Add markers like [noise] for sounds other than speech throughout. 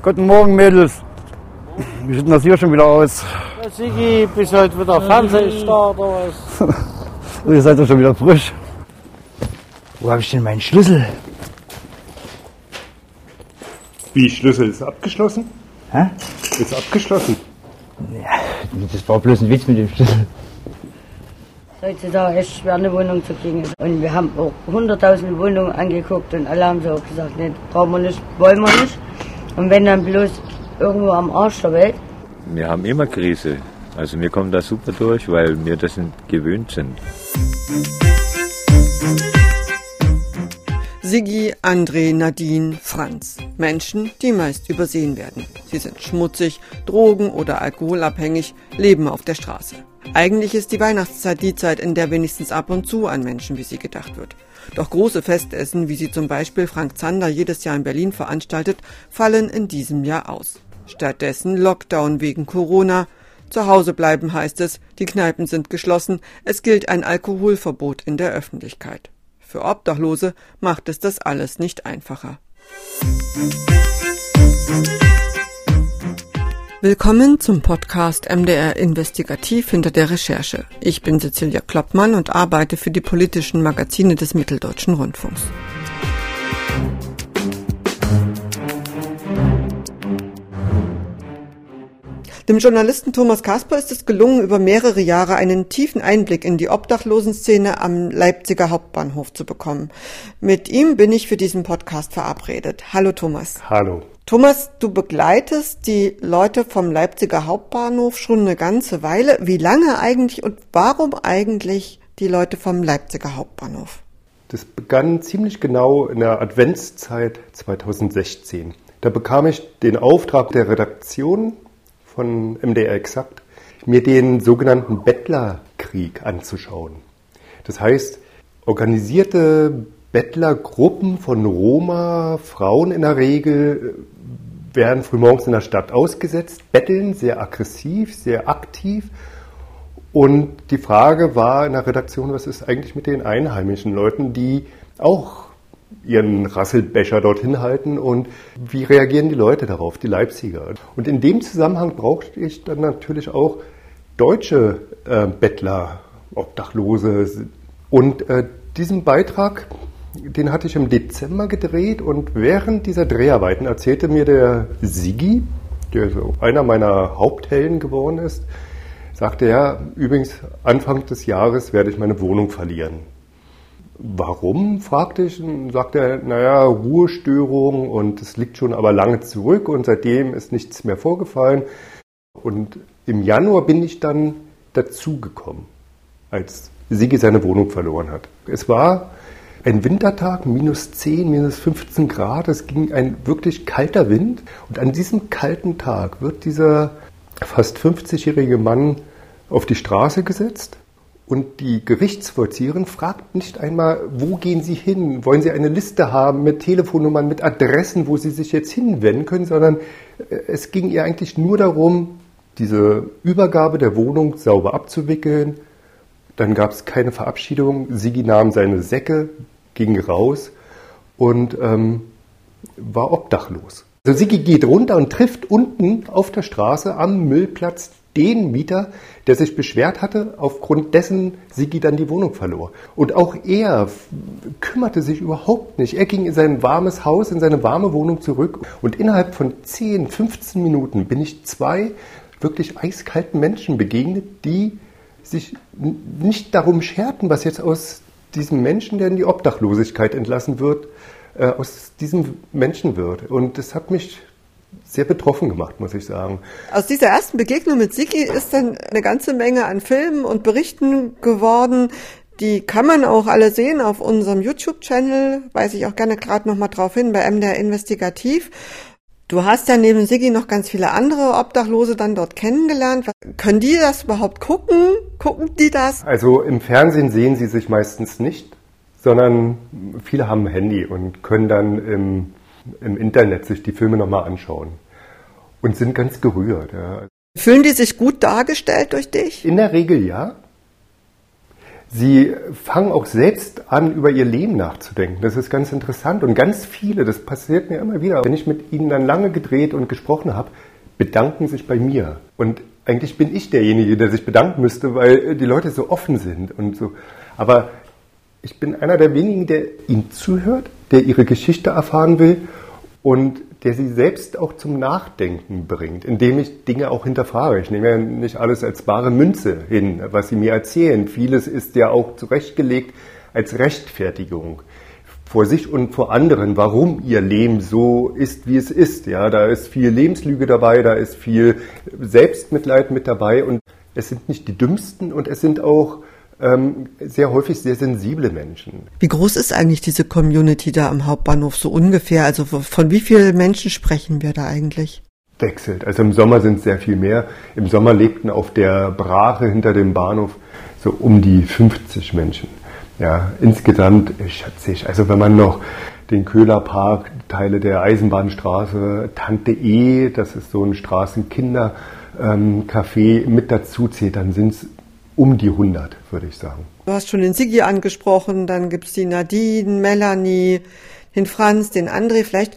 Guten Morgen, Mädels. Wie sieht denn das hier schon wieder aus? Ja, Sigi, bis heute wieder Fernsehstart oder was? [laughs] Ihr seid doch schon wieder frisch. Wo habe ich denn meinen Schlüssel? Wie, Schlüssel ist abgeschlossen? Hä? Ist abgeschlossen. Das war bloß ein Witz mit dem Schlüssel. heutzutage echt schwer eine Wohnung zu kriegen. Und wir haben auch hunderttausende Wohnungen angeguckt und alle haben so auch gesagt, nee, brauchen wir nicht, wollen wir nicht. Und wenn dann bloß irgendwo am Arsch der Welt, Wir haben immer Krise. Also wir kommen da super durch, weil wir das nicht gewöhnt sind. Siggi, André, Nadine, Franz. Menschen, die meist übersehen werden. Sie sind schmutzig, drogen- oder alkoholabhängig, leben auf der Straße. Eigentlich ist die Weihnachtszeit die Zeit, in der wenigstens ab und zu an Menschen wie sie gedacht wird. Doch große Festessen, wie sie zum Beispiel Frank Zander jedes Jahr in Berlin veranstaltet, fallen in diesem Jahr aus. Stattdessen Lockdown wegen Corona. Zu Hause bleiben heißt es, die Kneipen sind geschlossen, es gilt ein Alkoholverbot in der Öffentlichkeit. Für Obdachlose macht es das alles nicht einfacher. Willkommen zum Podcast MDR Investigativ hinter der Recherche. Ich bin Cecilia Kloppmann und arbeite für die politischen Magazine des Mitteldeutschen Rundfunks. Dem Journalisten Thomas Kasper ist es gelungen, über mehrere Jahre einen tiefen Einblick in die Obdachlosenszene am Leipziger Hauptbahnhof zu bekommen. Mit ihm bin ich für diesen Podcast verabredet. Hallo Thomas. Hallo. Thomas, du begleitest die Leute vom Leipziger Hauptbahnhof schon eine ganze Weile. Wie lange eigentlich und warum eigentlich die Leute vom Leipziger Hauptbahnhof? Das begann ziemlich genau in der Adventszeit 2016. Da bekam ich den Auftrag der Redaktion von MDR Exakt, mir den sogenannten Bettlerkrieg anzuschauen. Das heißt, organisierte Bettlergruppen von Roma, Frauen in der Regel, werden frühmorgens in der Stadt ausgesetzt, betteln sehr aggressiv, sehr aktiv. Und die Frage war in der Redaktion, was ist eigentlich mit den einheimischen Leuten, die auch ihren Rasselbecher dorthin halten und wie reagieren die Leute darauf, die Leipziger. Und in dem Zusammenhang brauchte ich dann natürlich auch deutsche äh, Bettler, Obdachlose. Und äh, diesen Beitrag, den hatte ich im Dezember gedreht und während dieser Dreharbeiten erzählte mir der Sigi, der so einer meiner Haupthelden geworden ist, sagte er, übrigens, Anfang des Jahres werde ich meine Wohnung verlieren. Warum, fragte ich und sagte er, naja, Ruhestörung und es liegt schon aber lange zurück und seitdem ist nichts mehr vorgefallen. Und im Januar bin ich dann dazugekommen, als Sigi seine Wohnung verloren hat. Es war ein Wintertag, minus 10, minus 15 Grad, es ging ein wirklich kalter Wind und an diesem kalten Tag wird dieser fast 50-jährige Mann auf die Straße gesetzt und die Gerichtsvollzieherin fragt nicht einmal, wo gehen Sie hin? Wollen Sie eine Liste haben mit Telefonnummern, mit Adressen, wo Sie sich jetzt hinwenden können, sondern es ging ihr eigentlich nur darum, diese Übergabe der Wohnung sauber abzuwickeln. Dann gab es keine Verabschiedung. Sigi nahm seine Säcke, ging raus und ähm, war obdachlos. Also Sigi geht runter und trifft unten auf der Straße am Müllplatz den Mieter, der sich beschwert hatte, aufgrund dessen Sigi dann die Wohnung verlor. Und auch er kümmerte sich überhaupt nicht. Er ging in sein warmes Haus, in seine warme Wohnung zurück. Und innerhalb von 10, 15 Minuten bin ich zwei wirklich eiskalten Menschen begegnet, die sich nicht darum scherten, was jetzt aus diesem Menschen, der in die Obdachlosigkeit entlassen wird, äh, aus diesem Menschen wird. Und das hat mich sehr betroffen gemacht, muss ich sagen. Aus dieser ersten Begegnung mit Sigi ist dann eine ganze Menge an Filmen und Berichten geworden. Die kann man auch alle sehen auf unserem YouTube-Channel, weise ich auch gerne gerade nochmal drauf hin, bei MDR Investigativ. Du hast ja neben Sigi noch ganz viele andere Obdachlose dann dort kennengelernt. Können die das überhaupt gucken? Gucken die das? Also im Fernsehen sehen sie sich meistens nicht, sondern viele haben ein Handy und können dann im, im Internet sich die Filme nochmal anschauen und sind ganz gerührt. Ja. Fühlen die sich gut dargestellt durch dich? In der Regel ja. Sie fangen auch selbst an, über ihr Leben nachzudenken. Das ist ganz interessant. Und ganz viele, das passiert mir immer wieder, wenn ich mit ihnen dann lange gedreht und gesprochen habe, bedanken sich bei mir. Und eigentlich bin ich derjenige, der sich bedanken müsste, weil die Leute so offen sind und so. Aber ich bin einer der wenigen, der ihnen zuhört, der ihre Geschichte erfahren will und der sie selbst auch zum Nachdenken bringt, indem ich Dinge auch hinterfrage. Ich nehme ja nicht alles als bare Münze hin, was sie mir erzählen. Vieles ist ja auch zurechtgelegt als Rechtfertigung vor sich und vor anderen, warum ihr Leben so ist, wie es ist. Ja, da ist viel Lebenslüge dabei, da ist viel Selbstmitleid mit dabei und es sind nicht die dümmsten und es sind auch ähm, sehr häufig sehr sensible Menschen. Wie groß ist eigentlich diese Community da am Hauptbahnhof so ungefähr? Also von wie vielen Menschen sprechen wir da eigentlich? Wechselt. Also im Sommer sind es sehr viel mehr. Im Sommer lebten auf der Brache hinter dem Bahnhof so um die 50 Menschen. Ja, insgesamt schätze ich, also wenn man noch den Köhlerpark, Teile der Eisenbahnstraße, Tante E, das ist so ein Straßenkindercafé, ähm, mit dazu zählt, dann sind es um die 100, würde ich sagen. Du hast schon den Sigi angesprochen, dann gibt es die Nadine, Melanie, den Franz, den André. Vielleicht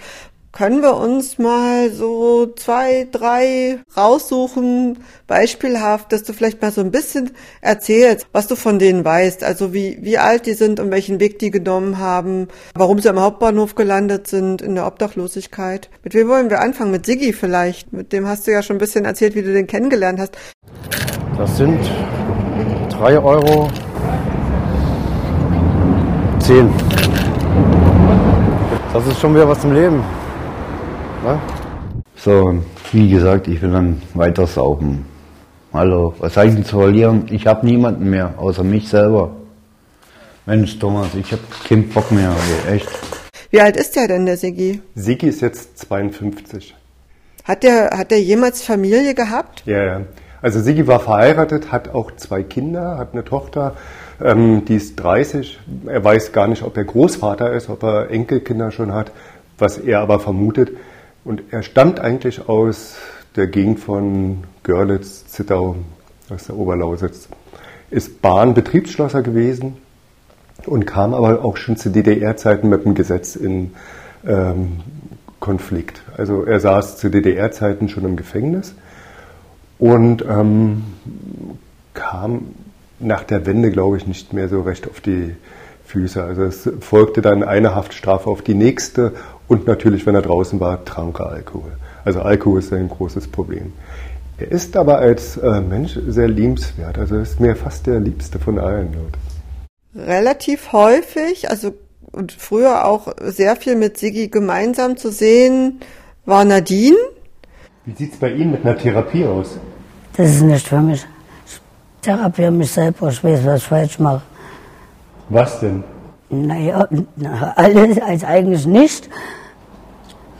können wir uns mal so zwei, drei raussuchen, beispielhaft, dass du vielleicht mal so ein bisschen erzählst, was du von denen weißt. Also wie, wie alt die sind und welchen Weg die genommen haben, warum sie am Hauptbahnhof gelandet sind, in der Obdachlosigkeit. Mit wem wollen wir anfangen? Mit Sigi vielleicht. Mit dem hast du ja schon ein bisschen erzählt, wie du den kennengelernt hast. Das sind 3 Euro 10. Das ist schon wieder was zum Leben. Ne? So, wie gesagt, ich will dann weiter saufen. Hallo, was habe ich denn zu verlieren? Ich habe niemanden mehr, außer mich selber. Mensch, Thomas, ich habe keinen Bock mehr, echt. Wie alt ist der denn, der Sigi? Sigi ist jetzt 52. Hat der, hat der jemals Familie gehabt? Ja, ja. Also Sigi war verheiratet, hat auch zwei Kinder, hat eine Tochter, ähm, die ist 30. Er weiß gar nicht, ob er Großvater ist, ob er Enkelkinder schon hat, was er aber vermutet. Und er stammt eigentlich aus der Gegend von Görlitz, Zittau, aus der Oberlausitz. Ist Bahnbetriebsschlosser gewesen und kam aber auch schon zu DDR-Zeiten mit dem Gesetz in ähm, Konflikt. Also er saß zu DDR-Zeiten schon im Gefängnis und ähm, kam nach der Wende, glaube ich, nicht mehr so recht auf die Füße. Also es folgte dann eine Haftstrafe auf die nächste und natürlich, wenn er draußen war, trank er Alkohol. Also Alkohol ist ein großes Problem. Er ist aber als äh, Mensch sehr liebenswert. Also ist mir fast der liebste von allen. Relativ häufig, also und früher auch sehr viel mit Sigi gemeinsam zu sehen, war Nadine. Wie sieht es bei Ihnen mit einer Therapie aus? Das ist nicht für mich. Ich therapiere mich selber, ich weiß, was ich falsch mache. Was denn? Naja, alles als eigentlich nicht.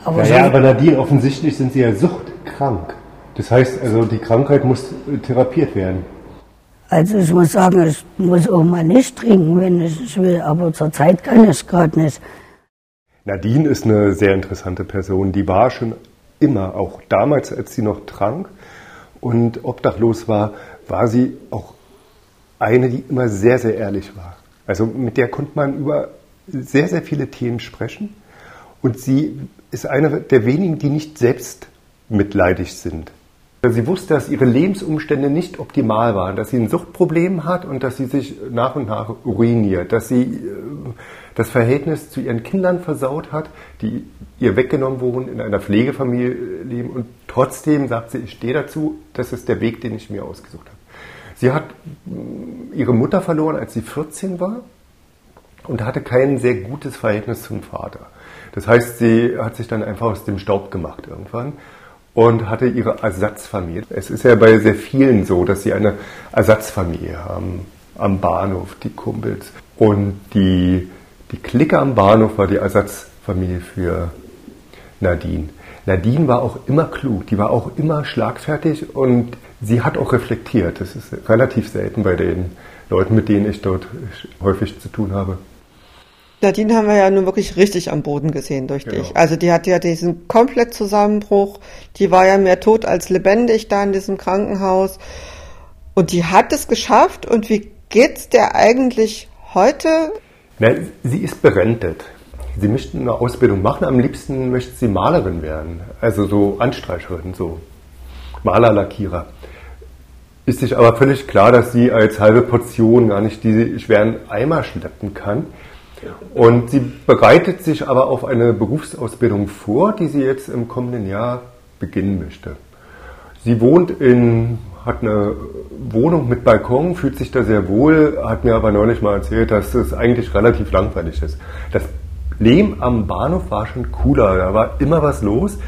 Aber naja, so aber Nadine, offensichtlich sind Sie ja suchtkrank. Das heißt also, die Krankheit muss therapiert werden. Also ich muss sagen, ich muss auch mal nicht trinken, wenn ich will, aber zurzeit kann ich gerade nicht. Nadine ist eine sehr interessante Person. Die war schon immer, auch damals, als sie noch trank, und obdachlos war, war sie auch eine, die immer sehr, sehr ehrlich war. Also mit der konnte man über sehr, sehr viele Themen sprechen. Und sie ist eine der wenigen, die nicht selbst mitleidig sind. Sie wusste, dass ihre Lebensumstände nicht optimal waren, dass sie ein Suchtproblem hat und dass sie sich nach und nach ruiniert, dass sie äh, das Verhältnis zu ihren Kindern versaut hat, die ihr weggenommen wurden, in einer Pflegefamilie leben und trotzdem sagt sie, ich stehe dazu, das ist der Weg, den ich mir ausgesucht habe. Sie hat mm, ihre Mutter verloren, als sie 14 war und hatte kein sehr gutes Verhältnis zum Vater. Das heißt, sie hat sich dann einfach aus dem Staub gemacht irgendwann und hatte ihre Ersatzfamilie. Es ist ja bei sehr vielen so, dass sie eine Ersatzfamilie haben am Bahnhof, die Kumpels. Und die, die Clique am Bahnhof war die Ersatzfamilie für Nadine. Nadine war auch immer klug, die war auch immer schlagfertig und sie hat auch reflektiert. Das ist relativ selten bei den Leuten, mit denen ich dort häufig zu tun habe. Nadine haben wir ja nun wirklich richtig am Boden gesehen durch genau. dich. Also die hatte ja diesen komplett Zusammenbruch. Die war ja mehr tot als lebendig da in diesem Krankenhaus. Und die hat es geschafft. Und wie geht's der eigentlich heute? Na, sie ist berentet. Sie möchte eine Ausbildung machen. Am liebsten möchte sie Malerin werden. Also so Anstreicherin, so Maler, Lackierer. Ist sich aber völlig klar, dass sie als halbe Portion gar nicht diese schweren Eimer schleppen kann. Und sie bereitet sich aber auf eine Berufsausbildung vor, die sie jetzt im kommenden Jahr beginnen möchte. Sie wohnt in, hat eine Wohnung mit Balkon, fühlt sich da sehr wohl, hat mir aber neulich mal erzählt, dass es eigentlich relativ langweilig ist. Das Leben am Bahnhof war schon cooler, da war immer was los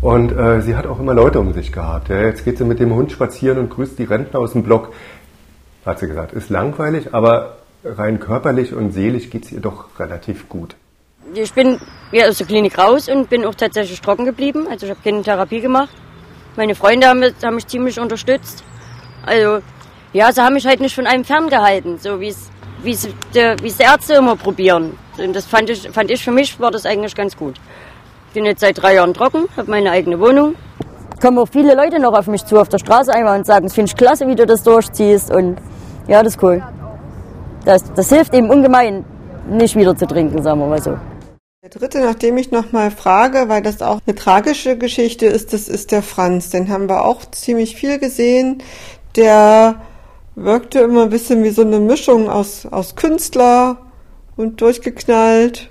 und äh, sie hat auch immer Leute um sich gehabt. Ja, jetzt geht sie mit dem Hund spazieren und grüßt die Rentner aus dem Block. Hat sie gesagt, ist langweilig, aber rein körperlich und seelisch geht es ihr doch relativ gut. Ich bin ja aus der Klinik raus und bin auch tatsächlich trocken geblieben. Also ich habe keine Therapie gemacht. Meine Freunde haben, haben mich ziemlich unterstützt. Also ja, sie haben mich halt nicht von einem ferngehalten, so wie es wie es die Ärzte immer probieren. Und das fand ich, fand ich für mich war das eigentlich ganz gut. Bin jetzt seit drei Jahren trocken, habe meine eigene Wohnung. Kommen auch viele Leute noch auf mich zu auf der Straße einmal und sagen, das finde ich klasse, wie du das durchziehst. Und ja, das ist cool. Das, das hilft eben ungemein, nicht wieder zu trinken, sagen wir mal so. Der dritte, nachdem ich nochmal frage, weil das auch eine tragische Geschichte ist, das ist der Franz. Den haben wir auch ziemlich viel gesehen. Der wirkte immer ein bisschen wie so eine Mischung aus, aus Künstler und durchgeknallt.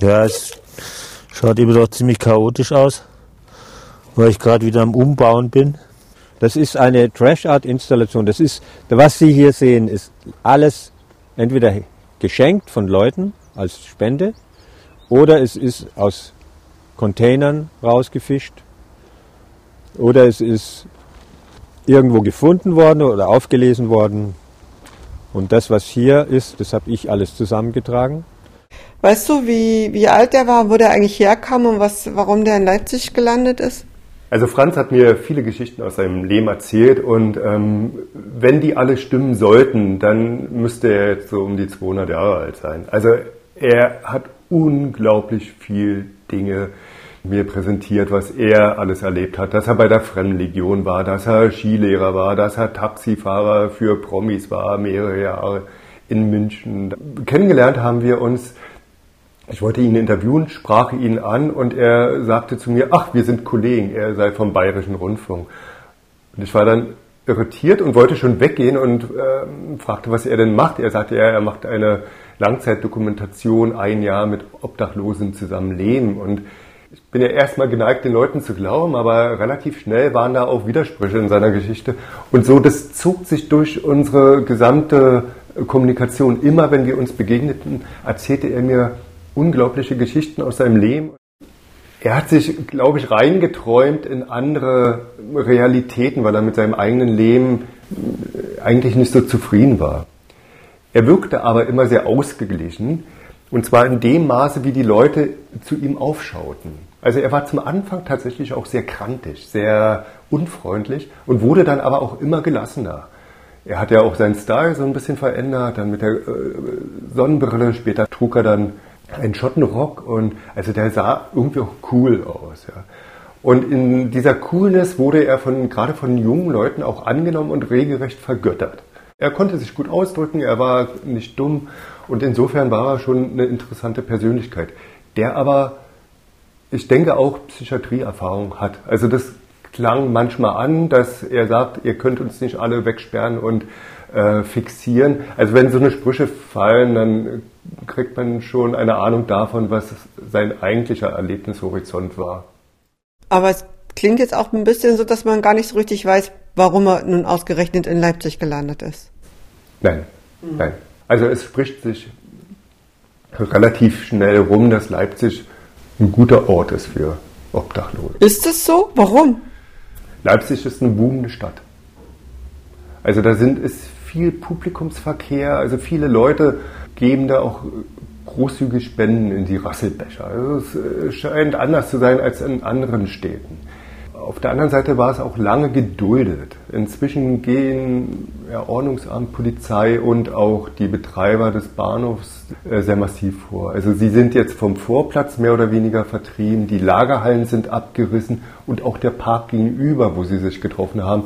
Ja, es schaut immer doch ziemlich chaotisch aus, weil ich gerade wieder am Umbauen bin. Das ist eine Trash-Art-Installation. Das ist, was Sie hier sehen, ist alles entweder geschenkt von Leuten als Spende oder es ist aus Containern rausgefischt oder es ist irgendwo gefunden worden oder aufgelesen worden. Und das, was hier ist, das habe ich alles zusammengetragen. Weißt du, wie, wie alt der war, wo der eigentlich herkam und was, warum der in Leipzig gelandet ist? Also Franz hat mir viele Geschichten aus seinem Leben erzählt und ähm, wenn die alle stimmen sollten, dann müsste er jetzt so um die 200 Jahre alt sein. Also er hat unglaublich viel Dinge mir präsentiert, was er alles erlebt hat, dass er bei der Fremdenlegion war, dass er Skilehrer war, dass er Taxifahrer für Promis war, mehrere Jahre in München. Kennengelernt haben wir uns, ich wollte ihn interviewen, sprach ihn an und er sagte zu mir, ach, wir sind Kollegen, er sei vom Bayerischen Rundfunk. Und ich war dann irritiert und wollte schon weggehen und äh, fragte, was er denn macht. Er sagte, ja, er macht eine Langzeitdokumentation, ein Jahr mit Obdachlosen zusammenleben und ich bin ja erstmal geneigt, den Leuten zu glauben, aber relativ schnell waren da auch Widersprüche in seiner Geschichte. Und so, das zog sich durch unsere gesamte Kommunikation. Immer wenn wir uns begegneten, erzählte er mir unglaubliche Geschichten aus seinem Leben. Er hat sich, glaube ich, reingeträumt in andere Realitäten, weil er mit seinem eigenen Leben eigentlich nicht so zufrieden war. Er wirkte aber immer sehr ausgeglichen und zwar in dem Maße, wie die Leute zu ihm aufschauten. Also er war zum Anfang tatsächlich auch sehr krantig, sehr unfreundlich und wurde dann aber auch immer gelassener. Er hat ja auch seinen Style so ein bisschen verändert, dann mit der äh, Sonnenbrille, später trug er dann einen Schottenrock und also der sah irgendwie auch cool aus. Ja. Und in dieser Coolness wurde er von, gerade von jungen Leuten auch angenommen und regelrecht vergöttert. Er konnte sich gut ausdrücken, er war nicht dumm und insofern war er schon eine interessante Persönlichkeit, der aber, ich denke, auch Psychiatrieerfahrung hat. Also das klang manchmal an, dass er sagt, ihr könnt uns nicht alle wegsperren und äh, fixieren. Also wenn so eine Sprüche fallen, dann kriegt man schon eine Ahnung davon, was sein eigentlicher Erlebnishorizont war. Aber es klingt jetzt auch ein bisschen so, dass man gar nicht so richtig weiß, warum er nun ausgerechnet in Leipzig gelandet ist. Nein, mhm. nein. Also es spricht sich relativ schnell rum, dass Leipzig ein guter Ort ist für Obdachlose. Ist es so? Warum? Leipzig ist eine boomende Stadt. Also da sind ist viel Publikumsverkehr, also viele Leute geben da auch großzügig Spenden in die Rasselbecher. Also es äh, scheint anders zu sein als in anderen Städten. Auf der anderen Seite war es auch lange geduldet. Inzwischen gehen ja, Ordnungsamt, Polizei und auch die Betreiber des Bahnhofs äh, sehr massiv vor. Also sie sind jetzt vom Vorplatz mehr oder weniger vertrieben, die Lagerhallen sind abgerissen und auch der Park gegenüber, wo sie sich getroffen haben,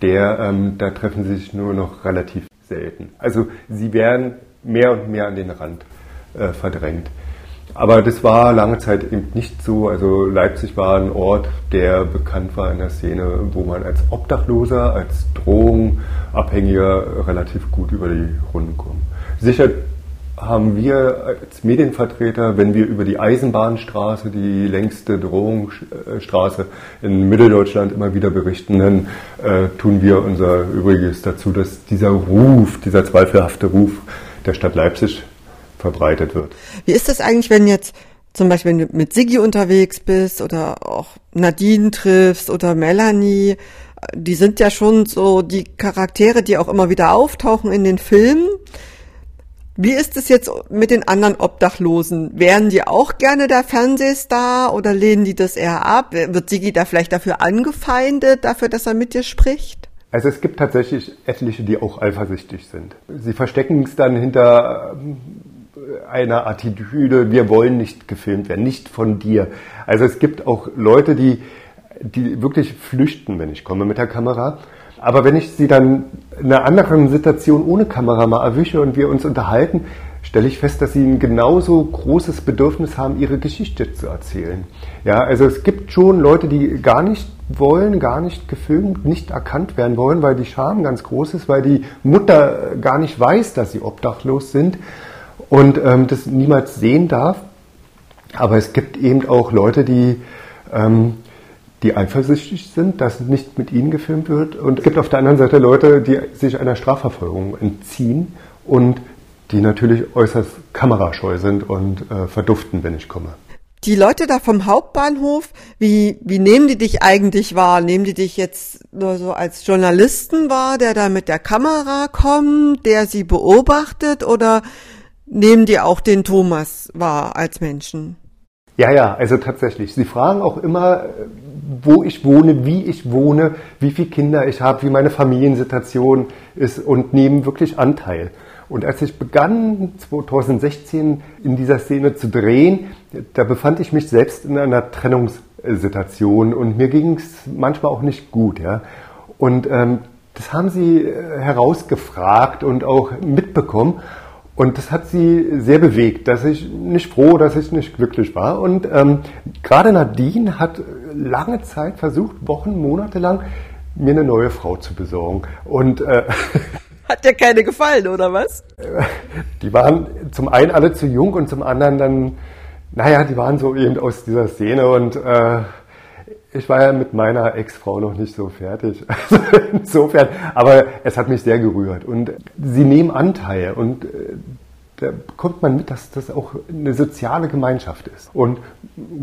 der, ähm, da treffen sie sich nur noch relativ selten. Also sie werden mehr und mehr an den Rand äh, verdrängt. Aber das war lange Zeit eben nicht so. Also Leipzig war ein Ort, der bekannt war in der Szene, wo man als Obdachloser, als Drogenabhängiger relativ gut über die Runden kommt. Sicher haben wir als Medienvertreter, wenn wir über die Eisenbahnstraße, die längste Drohungsstraße in Mitteldeutschland immer wieder berichten, dann äh, tun wir unser Übriges dazu, dass dieser Ruf, dieser zweifelhafte Ruf der Stadt Leipzig verbreitet wird. Wie ist das eigentlich, wenn jetzt zum Beispiel wenn du mit Siggi unterwegs bist oder auch Nadine triffst oder Melanie, die sind ja schon so die Charaktere, die auch immer wieder auftauchen in den Filmen. Wie ist es jetzt mit den anderen Obdachlosen? Wären die auch gerne der Fernsehstar oder lehnen die das eher ab? Wird Sigi da vielleicht dafür angefeindet, dafür, dass er mit dir spricht? Also es gibt tatsächlich etliche, die auch eifersüchtig sind. Sie verstecken es dann hinter äh, einer Attitüde, wir wollen nicht gefilmt werden, nicht von dir. Also es gibt auch Leute, die, die wirklich flüchten, wenn ich komme mit der Kamera aber wenn ich sie dann in einer anderen Situation ohne Kamera mal erwische und wir uns unterhalten, stelle ich fest, dass sie ein genauso großes Bedürfnis haben, ihre Geschichte zu erzählen. Ja, also es gibt schon Leute, die gar nicht wollen, gar nicht gefilmt, nicht erkannt werden wollen, weil die Scham ganz groß ist, weil die Mutter gar nicht weiß, dass sie obdachlos sind und ähm, das niemals sehen darf. Aber es gibt eben auch Leute, die ähm, die eifersüchtig sind, dass nicht mit ihnen gefilmt wird. Und es gibt auf der anderen Seite Leute, die sich einer Strafverfolgung entziehen und die natürlich äußerst kamerascheu sind und äh, verduften, wenn ich komme. Die Leute da vom Hauptbahnhof, wie, wie nehmen die dich eigentlich wahr? Nehmen die dich jetzt nur so als Journalisten wahr, der da mit der Kamera kommt, der sie beobachtet oder nehmen die auch den Thomas wahr als Menschen? Ja, ja, also tatsächlich. Sie fragen auch immer, wo ich wohne, wie ich wohne, wie viele Kinder ich habe, wie meine Familiensituation ist und nehmen wirklich Anteil. Und als ich begann 2016 in dieser Szene zu drehen, da befand ich mich selbst in einer Trennungssituation und mir ging es manchmal auch nicht gut. Ja. Und ähm, das haben sie äh, herausgefragt und auch mitbekommen. Und das hat sie sehr bewegt, dass ich nicht froh, dass ich nicht glücklich war. Und ähm, gerade Nadine hat lange Zeit versucht, Wochen, Monate lang, mir eine neue Frau zu besorgen. Und äh, [laughs] hat dir keine gefallen, oder was? Die waren zum einen alle zu jung und zum anderen dann, naja, die waren so eben aus dieser Szene und äh, ich war ja mit meiner Ex-Frau noch nicht so fertig. [laughs] Also insofern, aber es hat mich sehr gerührt. Und sie nehmen Anteil und äh, da bekommt man mit, dass das auch eine soziale Gemeinschaft ist. Und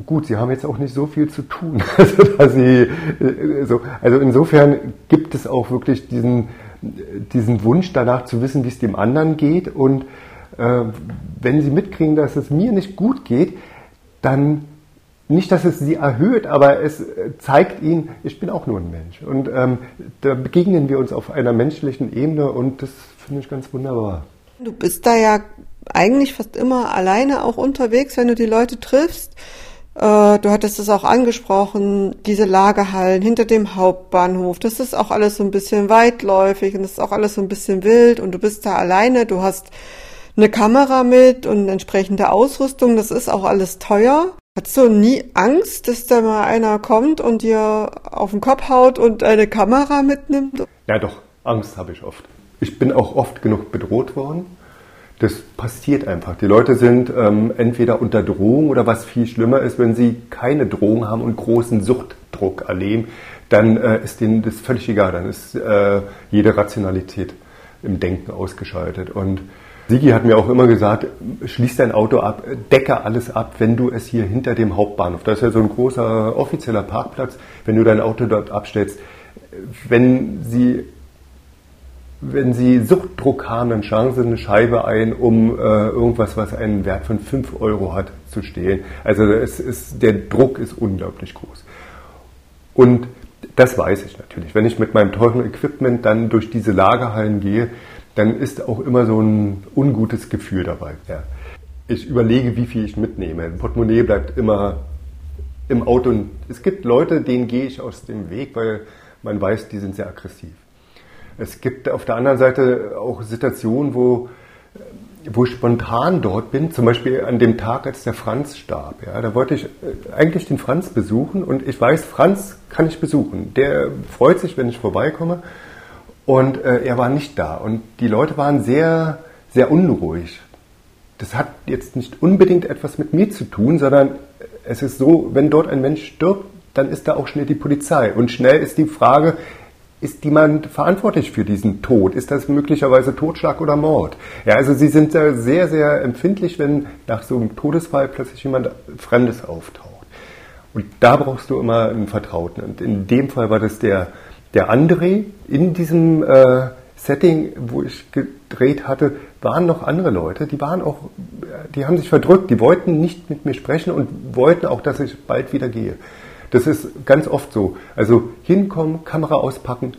gut, sie haben jetzt auch nicht so viel zu tun. [laughs] Also, dass sie, äh, so, also insofern gibt es auch wirklich diesen, diesen Wunsch danach zu wissen, wie es dem anderen geht. Und äh, wenn sie mitkriegen, dass es mir nicht gut geht, dann nicht, dass es sie erhöht, aber es zeigt ihnen, ich bin auch nur ein Mensch. Und ähm, da begegnen wir uns auf einer menschlichen Ebene und das finde ich ganz wunderbar. Du bist da ja eigentlich fast immer alleine auch unterwegs, wenn du die Leute triffst. Äh, du hattest es auch angesprochen, diese Lagerhallen hinter dem Hauptbahnhof. Das ist auch alles so ein bisschen weitläufig und das ist auch alles so ein bisschen wild und du bist da alleine. Du hast eine Kamera mit und entsprechende Ausrüstung. Das ist auch alles teuer. Hattest du nie Angst, dass da mal einer kommt und dir auf den Kopf haut und eine Kamera mitnimmt? Ja, doch. Angst habe ich oft. Ich bin auch oft genug bedroht worden. Das passiert einfach. Die Leute sind ähm, entweder unter Drohung oder was viel schlimmer ist, wenn sie keine Drohung haben und großen Suchtdruck erleben, dann äh, ist denen das völlig egal. Dann ist äh, jede Rationalität im Denken ausgeschaltet. Und Sigi hat mir auch immer gesagt, schließ dein Auto ab, decke alles ab, wenn du es hier hinter dem Hauptbahnhof, da ist ja so ein großer offizieller Parkplatz, wenn du dein Auto dort abstellst, wenn sie wenn Sie Suchtdruck haben, dann schlagen Sie eine Scheibe ein, um äh, irgendwas, was einen Wert von 5 Euro hat, zu stehlen. Also es ist, der Druck ist unglaublich groß. Und das weiß ich natürlich. Wenn ich mit meinem teuren Equipment dann durch diese Lagerhallen gehe, dann ist auch immer so ein ungutes Gefühl dabei. Ja. Ich überlege, wie viel ich mitnehme. Ein Portemonnaie bleibt immer im Auto. Und es gibt Leute, denen gehe ich aus dem Weg, weil man weiß, die sind sehr aggressiv. Es gibt auf der anderen Seite auch Situationen, wo, wo ich spontan dort bin, zum Beispiel an dem Tag, als der Franz starb. Ja, da wollte ich äh, eigentlich den Franz besuchen und ich weiß, Franz kann ich besuchen. Der freut sich, wenn ich vorbeikomme und äh, er war nicht da. Und die Leute waren sehr, sehr unruhig. Das hat jetzt nicht unbedingt etwas mit mir zu tun, sondern es ist so, wenn dort ein Mensch stirbt, dann ist da auch schnell die Polizei. Und schnell ist die Frage, ist jemand verantwortlich für diesen Tod? Ist das möglicherweise Totschlag oder Mord? Ja, also sie sind sehr, sehr empfindlich, wenn nach so einem Todesfall plötzlich jemand Fremdes auftaucht. Und da brauchst du immer einen Vertrauten. Und in dem Fall war das der, der André. In diesem äh, Setting, wo ich gedreht hatte, waren noch andere Leute, die waren auch, die haben sich verdrückt, die wollten nicht mit mir sprechen und wollten auch, dass ich bald wieder gehe. Das ist ganz oft so. Also hinkommen, Kamera auspacken,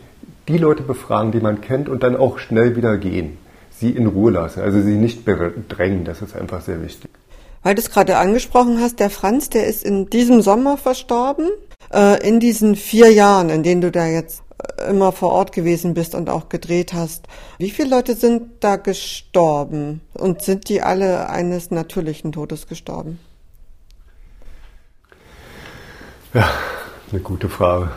die Leute befragen, die man kennt und dann auch schnell wieder gehen. Sie in Ruhe lassen, also sie nicht bedrängen, das ist einfach sehr wichtig. Weil du es gerade angesprochen hast, der Franz, der ist in diesem Sommer verstorben. Äh, in diesen vier Jahren, in denen du da jetzt immer vor Ort gewesen bist und auch gedreht hast. Wie viele Leute sind da gestorben? Und sind die alle eines natürlichen Todes gestorben? Ja, eine gute Frage.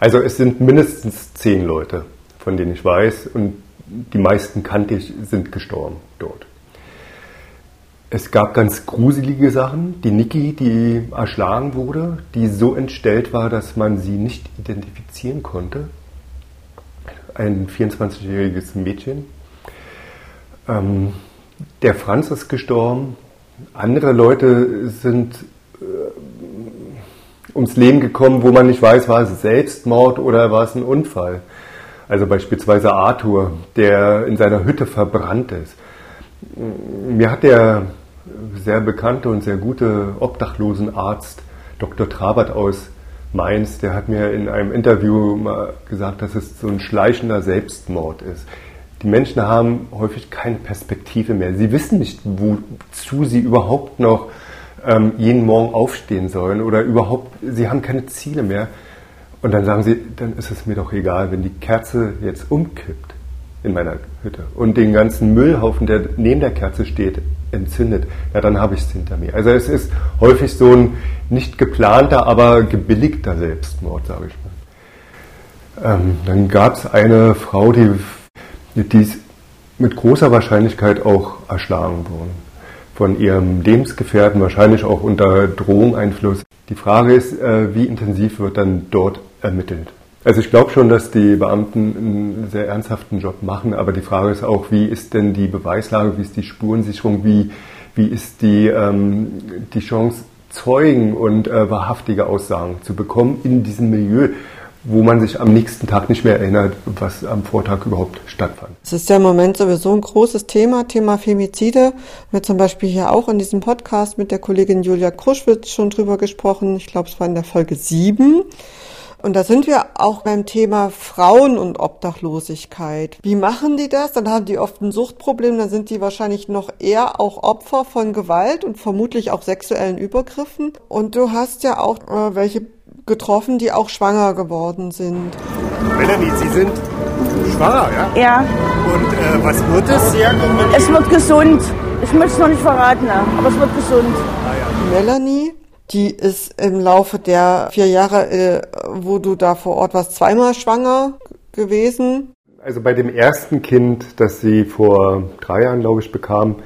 Also es sind mindestens zehn Leute, von denen ich weiß, und die meisten kannte ich, sind gestorben dort. Es gab ganz gruselige Sachen. Die Niki, die erschlagen wurde, die so entstellt war, dass man sie nicht identifizieren konnte. Ein 24-jähriges Mädchen. Ähm, der Franz ist gestorben. Andere Leute sind äh, ums Leben gekommen, wo man nicht weiß, war es Selbstmord oder war es ein Unfall. Also beispielsweise Arthur, der in seiner Hütte verbrannt ist. Mir hat der sehr bekannte und sehr gute Obdachlosenarzt Dr. Trabert aus Mainz, der hat mir in einem Interview mal gesagt, dass es so ein schleichender Selbstmord ist. Die Menschen haben häufig keine Perspektive mehr. Sie wissen nicht, wozu sie überhaupt noch ähm, jeden Morgen aufstehen sollen oder überhaupt, sie haben keine Ziele mehr. Und dann sagen sie, dann ist es mir doch egal, wenn die Kerze jetzt umkippt in meiner Hütte und den ganzen Müllhaufen, der neben der Kerze steht, entzündet, ja, dann habe ich es hinter mir. Also es ist häufig so ein nicht geplanter, aber gebilligter Selbstmord, sage ich mal. Ähm, dann gab es eine Frau, die, die ist mit großer Wahrscheinlichkeit auch erschlagen worden von ihrem Lebensgefährten, wahrscheinlich auch unter Drohungseinfluss. Die Frage ist, äh, wie intensiv wird dann dort ermittelt? Also ich glaube schon, dass die Beamten einen sehr ernsthaften Job machen, aber die Frage ist auch, wie ist denn die Beweislage, wie ist die Spurensicherung, wie, wie ist die, ähm, die Chance, Zeugen und äh, wahrhaftige Aussagen zu bekommen in diesem Milieu, wo man sich am nächsten Tag nicht mehr erinnert, was am Vortag überhaupt stattfand. Es ist ja im Moment sowieso ein großes Thema, Thema Femizide. Wir haben zum Beispiel hier auch in diesem Podcast mit der Kollegin Julia Kruschwitz schon drüber gesprochen. Ich glaube, es war in der Folge sieben. Und da sind wir auch beim Thema Frauen und Obdachlosigkeit. Wie machen die das? Dann haben die oft ein Suchtproblem, dann sind die wahrscheinlich noch eher auch Opfer von Gewalt und vermutlich auch sexuellen Übergriffen. Und du hast ja auch äh, welche getroffen, die auch schwanger geworden sind. Melanie, Sie sind schwanger, ja? Ja. Und äh, was wird es? Es wird gesund. Ich möchte es noch nicht verraten, aber es wird gesund. Ah, ja. Melanie die ist im Laufe der vier Jahre, äh, wo du da vor Ort warst, zweimal schwanger gewesen. Also bei dem ersten Kind, das sie vor drei Jahren, glaube ich, bekam,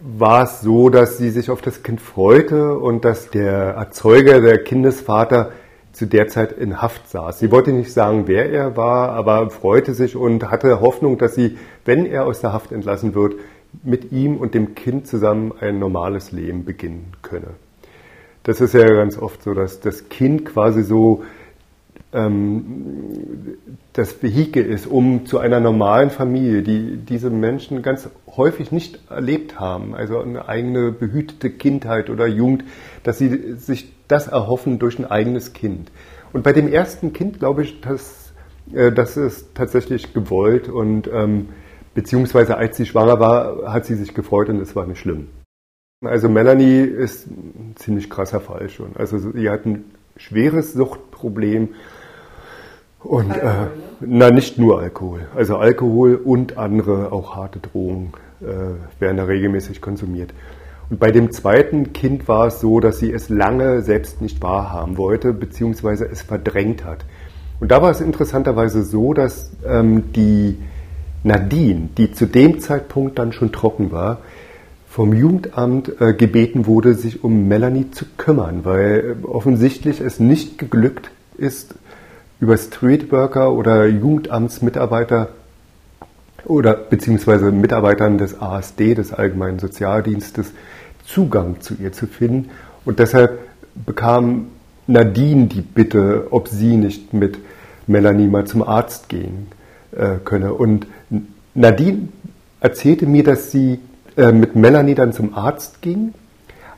war es so, dass sie sich auf das Kind freute und dass der Erzeuger, der Kindesvater, zu der Zeit in Haft saß. Sie wollte nicht sagen, wer er war, aber freute sich und hatte Hoffnung, dass sie, wenn er aus der Haft entlassen wird, mit ihm und dem Kind zusammen ein normales Leben beginnen könne. Das ist ja ganz oft so, dass das Kind quasi so ähm, das Vehikel ist, um zu einer normalen Familie, die diese Menschen ganz häufig nicht erlebt haben, also eine eigene behütete Kindheit oder Jugend, dass sie sich das erhoffen durch ein eigenes Kind. Und bei dem ersten Kind glaube ich, dass äh, das ist tatsächlich gewollt und ähm, beziehungsweise als sie schwanger war, hat sie sich gefreut und es war nicht schlimm. Also Melanie ist ein ziemlich krasser Fall schon. Also sie hat ein schweres Suchtproblem. Und äh, na, nicht nur Alkohol. Also Alkohol und andere, auch harte Drohungen äh, werden da regelmäßig konsumiert. Und bei dem zweiten Kind war es so, dass sie es lange selbst nicht wahrhaben wollte, beziehungsweise es verdrängt hat. Und da war es interessanterweise so, dass ähm, die Nadine, die zu dem Zeitpunkt dann schon trocken war, vom Jugendamt äh, gebeten wurde, sich um Melanie zu kümmern, weil offensichtlich es nicht geglückt ist, über Streetworker oder Jugendamtsmitarbeiter oder beziehungsweise Mitarbeitern des ASD, des Allgemeinen Sozialdienstes, Zugang zu ihr zu finden. Und deshalb bekam Nadine die Bitte, ob sie nicht mit Melanie mal zum Arzt gehen äh, könne. Und Nadine erzählte mir, dass sie äh, mit Melanie dann zum Arzt ging.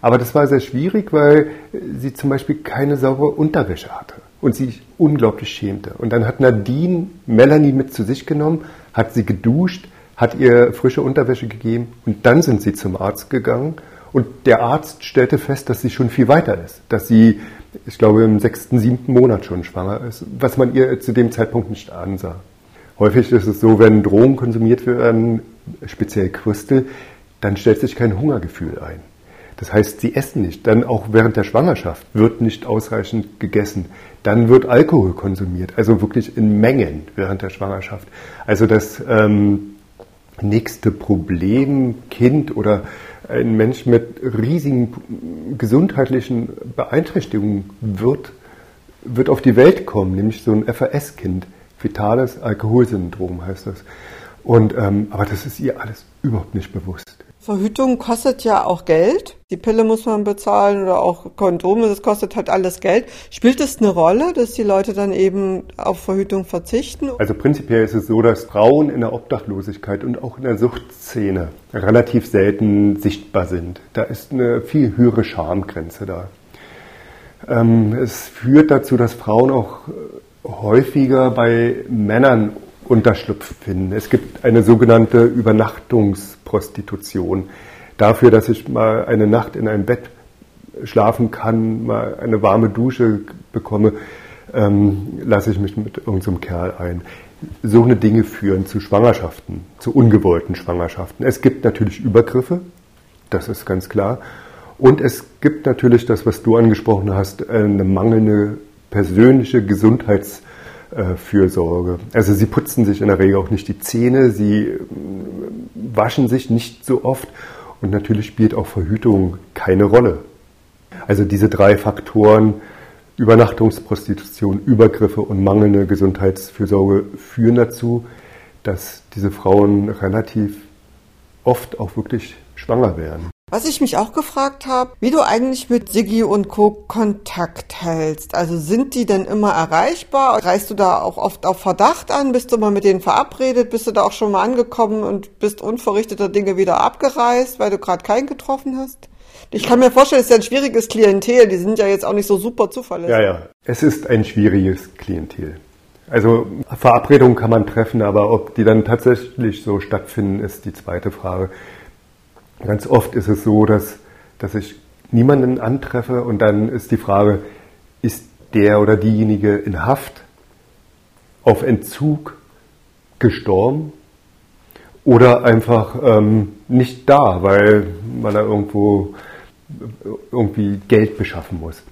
Aber das war sehr schwierig, weil sie zum Beispiel keine saubere Unterwäsche hatte und sich unglaublich schämte. Und dann hat Nadine Melanie mit zu sich genommen, hat sie geduscht, hat ihr frische Unterwäsche gegeben und dann sind sie zum Arzt gegangen und der Arzt stellte fest, dass sie schon viel weiter ist, dass sie, ich glaube, im sechsten, siebten Monat schon schwanger ist, was man ihr zu dem Zeitpunkt nicht ansah. Häufig ist es so, wenn Drogen konsumiert werden, speziell Crystal, dann stellt sich kein Hungergefühl ein. Das heißt, sie essen nicht. Dann auch während der Schwangerschaft wird nicht ausreichend gegessen. Dann wird Alkohol konsumiert, also wirklich in Mengen während der Schwangerschaft. Also das ähm, nächste Problem, Kind oder ein Mensch mit riesigen gesundheitlichen Beeinträchtigungen wird, wird auf die Welt kommen, nämlich so ein FAS-Kind. Fetales Alkoholsyndrom heißt das. Und, ähm, aber das ist ihr alles überhaupt nicht bewusst. Verhütung kostet ja auch Geld. Die Pille muss man bezahlen oder auch Kondome, das kostet halt alles Geld. Spielt es eine Rolle, dass die Leute dann eben auf Verhütung verzichten? Also prinzipiell ist es so, dass Frauen in der Obdachlosigkeit und auch in der Suchtszene relativ selten sichtbar sind. Da ist eine viel höhere Schamgrenze da. Ähm, es führt dazu, dass Frauen auch häufiger bei Männern Unterschlupf finden. Es gibt eine sogenannte Übernachtungsprostitution. Dafür, dass ich mal eine Nacht in einem Bett schlafen kann, mal eine warme Dusche bekomme, ähm, lasse ich mich mit irgendeinem so Kerl ein. So eine Dinge führen zu Schwangerschaften, zu ungewollten Schwangerschaften. Es gibt natürlich Übergriffe, das ist ganz klar. Und es gibt natürlich das, was du angesprochen hast, eine mangelnde persönliche Gesundheitsfürsorge. Also sie putzen sich in der Regel auch nicht die Zähne, sie äh, waschen sich nicht so oft und natürlich spielt auch Verhütung keine Rolle. Also diese drei Faktoren, Übernachtungsprostitution, Übergriffe und mangelnde Gesundheitsfürsorge führen dazu, dass diese Frauen relativ oft auch wirklich schwanger werden. Was ich mich auch gefragt habe, wie du eigentlich mit Siggi und Co. Kontakt hältst. Also sind die denn immer erreichbar? Reist du da auch oft auf Verdacht an? Bist du mal mit denen verabredet? Bist du da auch schon mal angekommen und bist unverrichteter Dinge wieder abgereist, weil du gerade keinen getroffen hast? Ich kann mir vorstellen, es ist ja ein schwieriges Klientel. Die sind ja jetzt auch nicht so super zuverlässig. Ja, ja. Es ist ein schwieriges Klientel. Also Verabredungen kann man treffen, aber ob die dann tatsächlich so stattfinden, ist die zweite Frage. Ganz oft ist es so, dass, dass ich niemanden antreffe und dann ist die Frage, ist der oder diejenige in Haft, auf Entzug gestorben oder einfach ähm, nicht da, weil man da irgendwo irgendwie Geld beschaffen muss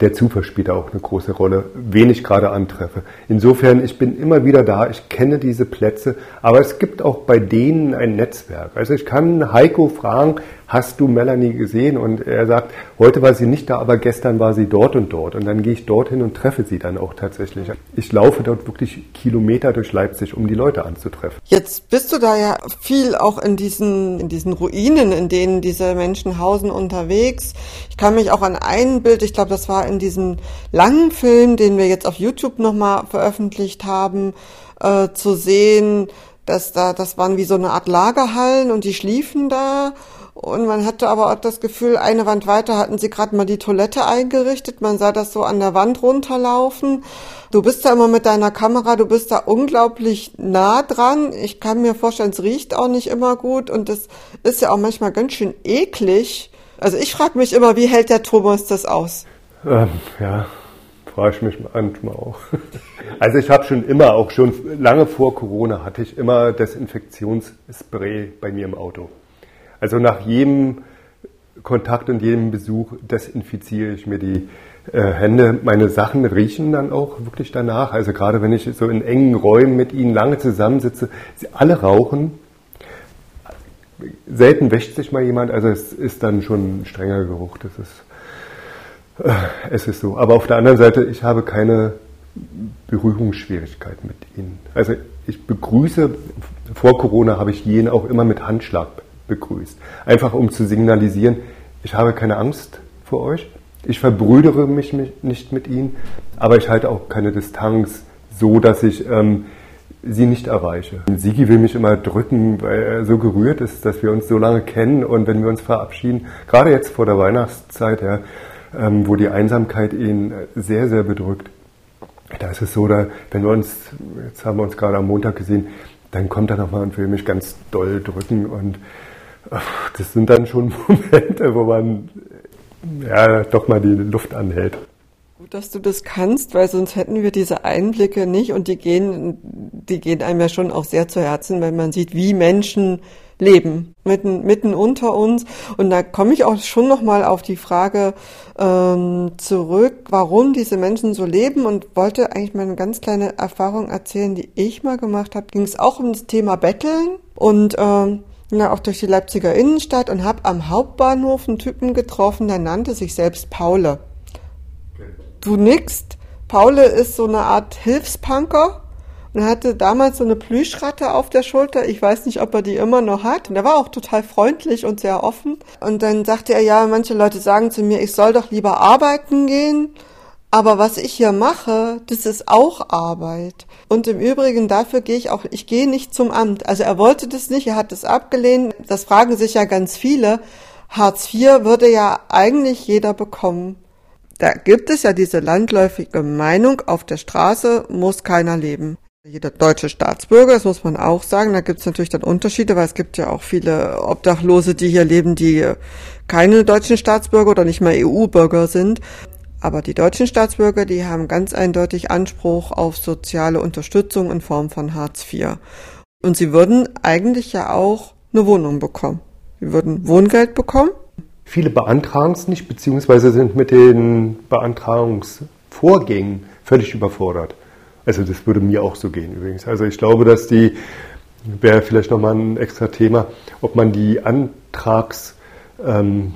der Zufall spielt auch eine große Rolle, wen ich gerade antreffe. Insofern, ich bin immer wieder da, ich kenne diese Plätze, aber es gibt auch bei denen ein Netzwerk. Also ich kann Heiko fragen, hast du Melanie gesehen? Und er sagt, heute war sie nicht da, aber gestern war sie dort und dort. Und dann gehe ich dorthin und treffe sie dann auch tatsächlich. Ich laufe dort wirklich Kilometer durch Leipzig, um die Leute anzutreffen. Jetzt bist du da ja viel auch in diesen, in diesen Ruinen, in denen diese Menschen hausen, unterwegs. Ich kann mich auch an ein Bild, ich glaube, das war in diesem langen Film, den wir jetzt auf YouTube nochmal veröffentlicht haben, äh, zu sehen, dass da, das waren wie so eine Art Lagerhallen und die schliefen da und man hatte aber auch das Gefühl, eine Wand weiter hatten sie gerade mal die Toilette eingerichtet. Man sah das so an der Wand runterlaufen. Du bist da immer mit deiner Kamera, du bist da unglaublich nah dran. Ich kann mir vorstellen, es riecht auch nicht immer gut und es ist ja auch manchmal ganz schön eklig. Also ich frage mich immer, wie hält der Thomas das aus? Ähm, ja, frage ich mich manchmal auch. [laughs] Also ich habe schon immer, auch schon lange vor Corona, hatte ich immer Desinfektionsspray bei mir im Auto. Also nach jedem Kontakt und jedem Besuch desinfiziere ich mir die äh, Hände. Meine Sachen riechen dann auch wirklich danach. Also gerade wenn ich so in engen Räumen mit ihnen lange zusammensitze, sie alle rauchen. Selten wäscht sich mal jemand, also es ist dann schon ein strenger Geruch. Das ist äh, es ist so. Aber auf der anderen Seite, ich habe keine Berührungsschwierigkeiten mit ihnen. Also ich begrüße, vor Corona habe ich jeden auch immer mit Handschlag begrüßt. Einfach um zu signalisieren, ich habe keine Angst vor euch. Ich verbrüdere mich nicht mit ihnen, aber ich halte auch keine Distanz so, dass ich ähm, sie nicht erreiche. Sigi will mich immer drücken, weil er so gerührt ist, dass wir uns so lange kennen und wenn wir uns verabschieden, gerade jetzt vor der Weihnachtszeit, ja, ähm, wo die Einsamkeit ihn sehr, sehr bedrückt. Da ist es so, da, wenn wir uns, jetzt haben wir uns gerade am Montag gesehen, dann kommt er nochmal und will mich ganz doll drücken und das sind dann schon [laughs] Momente, wo man ja doch mal die Luft anhält. Gut, dass du das kannst, weil sonst hätten wir diese Einblicke nicht und die gehen, die gehen einem ja schon auch sehr zu Herzen, wenn man sieht, wie Menschen leben, mitten, mitten unter uns. Und da komme ich auch schon nochmal auf die Frage ähm, zurück, warum diese Menschen so leben und wollte eigentlich mal eine ganz kleine Erfahrung erzählen, die ich mal gemacht habe. Ging es auch um das Thema Betteln und ähm, na, auch durch die Leipziger Innenstadt und habe am Hauptbahnhof einen Typen getroffen, der nannte sich selbst Paule. Du nickst. Paule ist so eine Art Hilfspunker und hatte damals so eine Plüschratte auf der Schulter. Ich weiß nicht, ob er die immer noch hat. Und er war auch total freundlich und sehr offen. Und dann sagte er, ja, manche Leute sagen zu mir, ich soll doch lieber arbeiten gehen. Aber was ich hier mache, das ist auch Arbeit. Und im Übrigen dafür gehe ich auch, ich gehe nicht zum Amt. Also er wollte das nicht, er hat das abgelehnt. Das fragen sich ja ganz viele. Hartz IV würde ja eigentlich jeder bekommen. Da gibt es ja diese landläufige Meinung, auf der Straße muss keiner leben. Jeder deutsche Staatsbürger, das muss man auch sagen, da gibt es natürlich dann Unterschiede, weil es gibt ja auch viele Obdachlose, die hier leben, die keine deutschen Staatsbürger oder nicht mal EU-Bürger sind. Aber die deutschen Staatsbürger, die haben ganz eindeutig Anspruch auf soziale Unterstützung in Form von Hartz IV. Und sie würden eigentlich ja auch eine Wohnung bekommen. Sie würden Wohngeld bekommen. Viele beantragen es nicht, beziehungsweise sind mit den Beantragungsvorgängen völlig überfordert. Also das würde mir auch so gehen übrigens. Also ich glaube, dass die, wäre vielleicht nochmal ein extra Thema, ob man die Antragssituation ähm,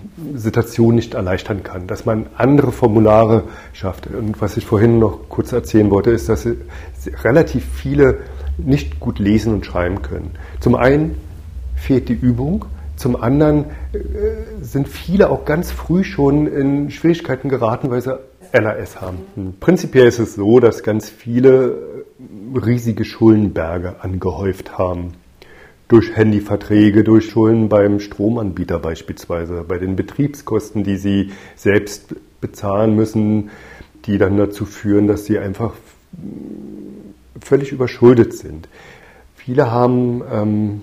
nicht erleichtern kann, dass man andere Formulare schafft. Und was ich vorhin noch kurz erzählen wollte, ist, dass relativ viele nicht gut lesen und schreiben können. Zum einen fehlt die Übung, zum anderen äh, sind viele auch ganz früh schon in Schwierigkeiten geraten, weil sie LAS haben. Prinzipiell ist es so, dass ganz viele riesige Schuldenberge angehäuft haben. Durch Handyverträge, durch Schulden beim Stromanbieter beispielsweise, bei den Betriebskosten, die sie selbst bezahlen müssen, die dann dazu führen, dass sie einfach völlig überschuldet sind. Viele haben ähm,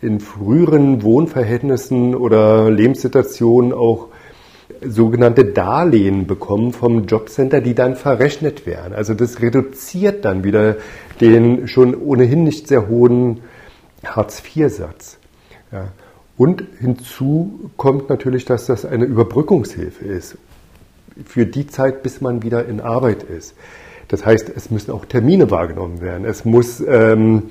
in früheren Wohnverhältnissen oder Lebenssituationen auch sogenannte Darlehen bekommen vom Jobcenter, die dann verrechnet werden. Also das reduziert dann wieder den schon ohnehin nicht sehr hohen Hartz-IV-Satz. Ja. Und hinzu kommt natürlich, dass das eine Überbrückungshilfe ist für die Zeit, bis man wieder in Arbeit ist. Das heißt, es müssen auch Termine wahrgenommen werden. Es muss, ähm,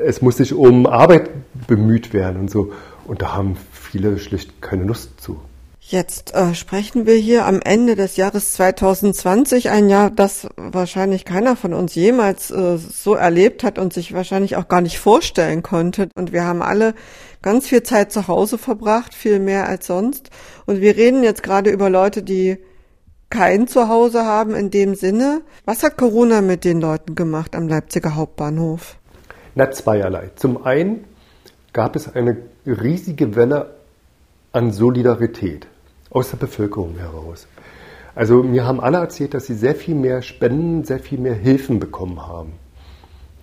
es muss sich um Arbeit bemüht werden und so. Und da haben viele schlicht keine Lust zu. Jetzt äh, sprechen wir hier am Ende des Jahres 2020, ein Jahr, das wahrscheinlich keiner von uns jemals äh, so erlebt hat und sich wahrscheinlich auch gar nicht vorstellen konnte. Und wir haben alle ganz viel Zeit zu Hause verbracht, viel mehr als sonst. Und wir reden jetzt gerade über Leute, die kein Zuhause haben in dem Sinne. Was hat Corona mit den Leuten gemacht am Leipziger Hauptbahnhof? Na, zweierlei. Zum einen gab es eine riesige Welle an Solidarität aus der Bevölkerung heraus. Also mir haben alle erzählt, dass sie sehr viel mehr Spenden, sehr viel mehr Hilfen bekommen haben.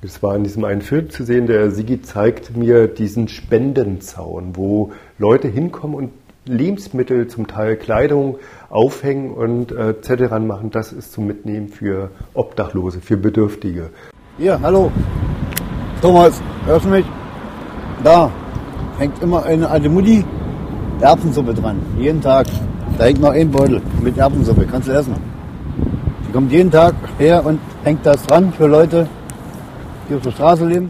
Es war in diesem einen Film zu sehen, der Sigi zeigt mir diesen Spendenzaun, wo Leute hinkommen und Lebensmittel, zum Teil Kleidung aufhängen und äh, Zettel ranmachen. Das ist zum Mitnehmen für Obdachlose, für Bedürftige. Hier, hallo. Thomas, hörst du mich? Da hängt immer eine alte Mutti Erbsensuppe dran. Jeden Tag. Da hängt noch ein Beutel mit Erbsensuppe. Kannst du essen. Die kommt jeden Tag her und hängt das dran für Leute, die auf der Straße leben.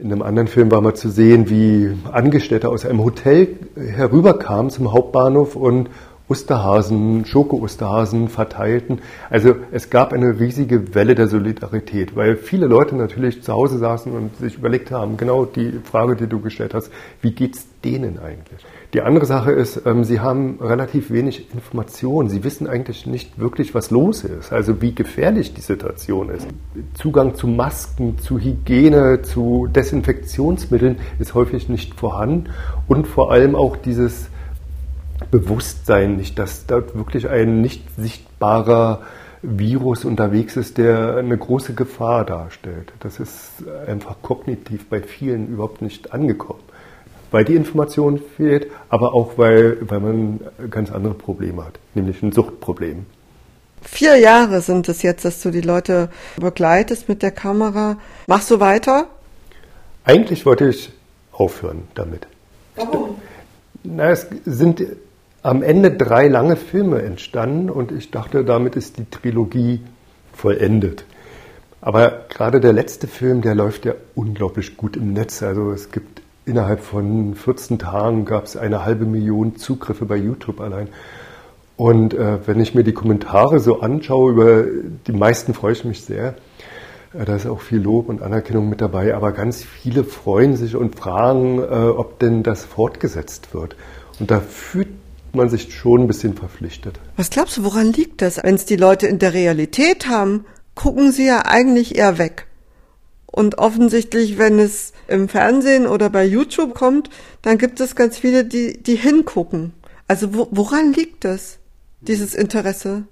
In einem anderen Film war mal zu sehen, wie Angestellte aus einem Hotel herüberkamen zum Hauptbahnhof und Osterhasen, Schoko-Osterhasen verteilten. Also es gab eine riesige Welle der Solidarität, weil viele Leute natürlich zu Hause saßen und sich überlegt haben, genau die Frage, die du gestellt hast, wie geht's denen eigentlich? Die andere Sache ist, ähm, sie haben relativ wenig Informationen. Sie wissen eigentlich nicht wirklich, was los ist, also wie gefährlich die Situation ist. Zugang zu Masken, zu Hygiene, zu Desinfektionsmitteln ist häufig nicht vorhanden und vor allem auch dieses Bewusstsein nicht, dass dort wirklich ein nicht sichtbarer Virus unterwegs ist, der eine große Gefahr darstellt. Das ist einfach kognitiv bei vielen überhaupt nicht angekommen, weil die Information fehlt, aber auch weil, weil man ganz andere Probleme hat, nämlich ein Suchtproblem. Vier Jahre sind es jetzt, dass du die Leute begleitest mit der Kamera. Machst du weiter? Eigentlich wollte ich aufhören damit. Warum? Na, es sind am Ende drei lange Filme entstanden und ich dachte, damit ist die Trilogie vollendet. Aber gerade der letzte Film, der läuft ja unglaublich gut im Netz. Also es gibt innerhalb von 14 Tagen gab es eine halbe Million Zugriffe bei YouTube allein. Und äh, wenn ich mir die Kommentare so anschaue, über die meisten freue ich mich sehr. Äh, da ist auch viel Lob und Anerkennung mit dabei, aber ganz viele freuen sich und fragen, äh, ob denn das fortgesetzt wird. Und da fühlt man sich schon ein bisschen verpflichtet. Was glaubst du, woran liegt das? Wenn es die Leute in der Realität haben, gucken sie ja eigentlich eher weg. Und offensichtlich, wenn es im Fernsehen oder bei YouTube kommt, dann gibt es ganz viele, die, die hingucken. Also wo, woran liegt das, dieses Interesse?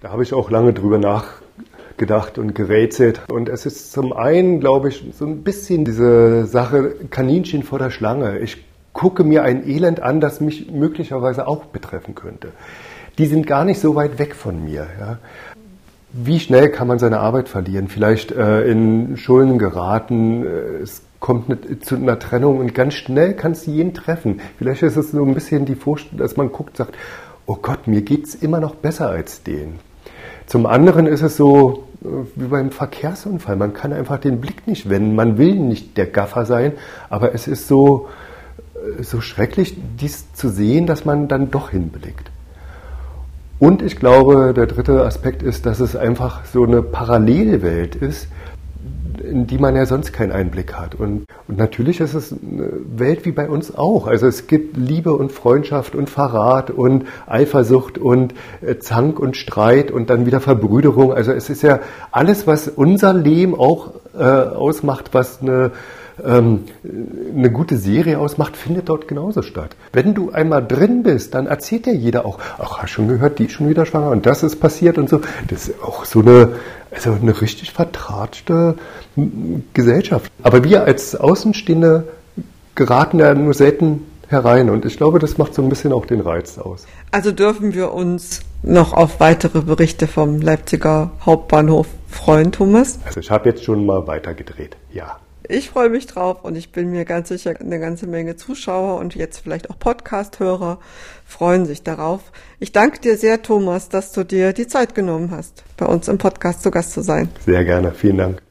Da habe ich auch lange drüber nachgedacht und gerätselt. Und es ist zum einen, glaube ich, so ein bisschen diese Sache Kaninchen vor der Schlange. Ich gucke mir ein Elend an, das mich möglicherweise auch betreffen könnte. Die sind gar nicht so weit weg von mir. Ja. Wie schnell kann man seine Arbeit verlieren? Vielleicht äh, in Schulden geraten, äh, es kommt eine, zu einer Trennung und ganz schnell kannst du jeden treffen. Vielleicht ist es so ein bisschen die Vorstellung, dass man guckt, sagt, oh Gott, mir geht es immer noch besser als denen. Zum anderen ist es so äh, wie beim Verkehrsunfall. Man kann einfach den Blick nicht wenden. Man will nicht der Gaffer sein, aber es ist so, so schrecklich, dies zu sehen, dass man dann doch hinblickt. Und ich glaube, der dritte Aspekt ist, dass es einfach so eine Parallelwelt ist, in die man ja sonst keinen Einblick hat. Und, und, natürlich ist es eine Welt wie bei uns auch. Also es gibt Liebe und Freundschaft und Verrat und Eifersucht und äh, Zank und Streit und dann wieder Verbrüderung. Also es ist ja alles, was unser Leben auch äh, ausmacht, was eine ähm, eine gute Serie ausmacht, findet dort genauso statt. Wenn du einmal drin bist, dann erzählt dir jeder auch, ach, hast schon gehört, die ist schon wieder schwanger und das ist passiert und so. Das ist auch so eine, also eine richtig vertratschte Gesellschaft. Aber wir als Außenstehende geraten da nur selten herein und ich glaube, das macht so ein bisschen auch den Reiz aus. Also dürfen wir uns noch auf weitere Berichte vom Leipziger Hauptbahnhof freuen, Thomas? Also ich habe jetzt schon mal weitergedreht, ja. Ich freue mich drauf und ich bin mir ganz sicher, eine ganze Menge Zuschauer und jetzt vielleicht auch Podcast-Hörer freuen sich darauf. Ich danke dir sehr, Thomas, dass du dir die Zeit genommen hast, bei uns im Podcast zu Gast zu sein. Sehr gerne, vielen Dank.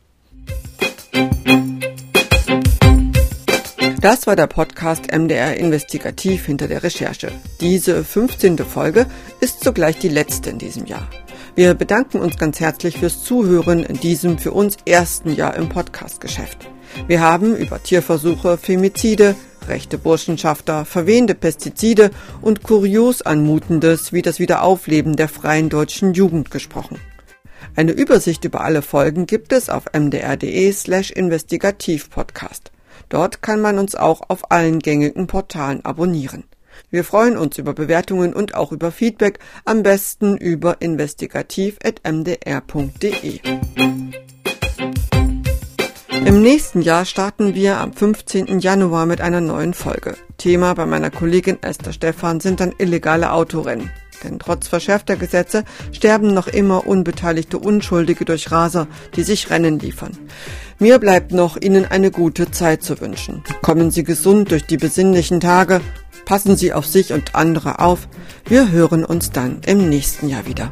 Das war der Podcast MDR Investigativ hinter der Recherche. Diese 15. Folge ist zugleich die letzte in diesem Jahr. Wir bedanken uns ganz herzlich fürs Zuhören in diesem für uns ersten Jahr im Podcast-Geschäft. Wir haben über Tierversuche, Femizide, rechte Burschenschafter, verwehende Pestizide und kurios anmutendes wie das Wiederaufleben der freien deutschen Jugend gesprochen. Eine Übersicht über alle Folgen gibt es auf mdr.de slash investigativpodcast. Dort kann man uns auch auf allen gängigen Portalen abonnieren. Wir freuen uns über Bewertungen und auch über Feedback, am besten über investigativ.mdr.de. Im nächsten Jahr starten wir am 15. Januar mit einer neuen Folge. Thema bei meiner Kollegin Esther Stephan sind dann illegale Autorennen. Denn trotz verschärfter Gesetze sterben noch immer unbeteiligte Unschuldige durch Raser, die sich Rennen liefern. Mir bleibt noch, Ihnen eine gute Zeit zu wünschen. Kommen Sie gesund durch die besinnlichen Tage, passen Sie auf sich und andere auf. Wir hören uns dann im nächsten Jahr wieder.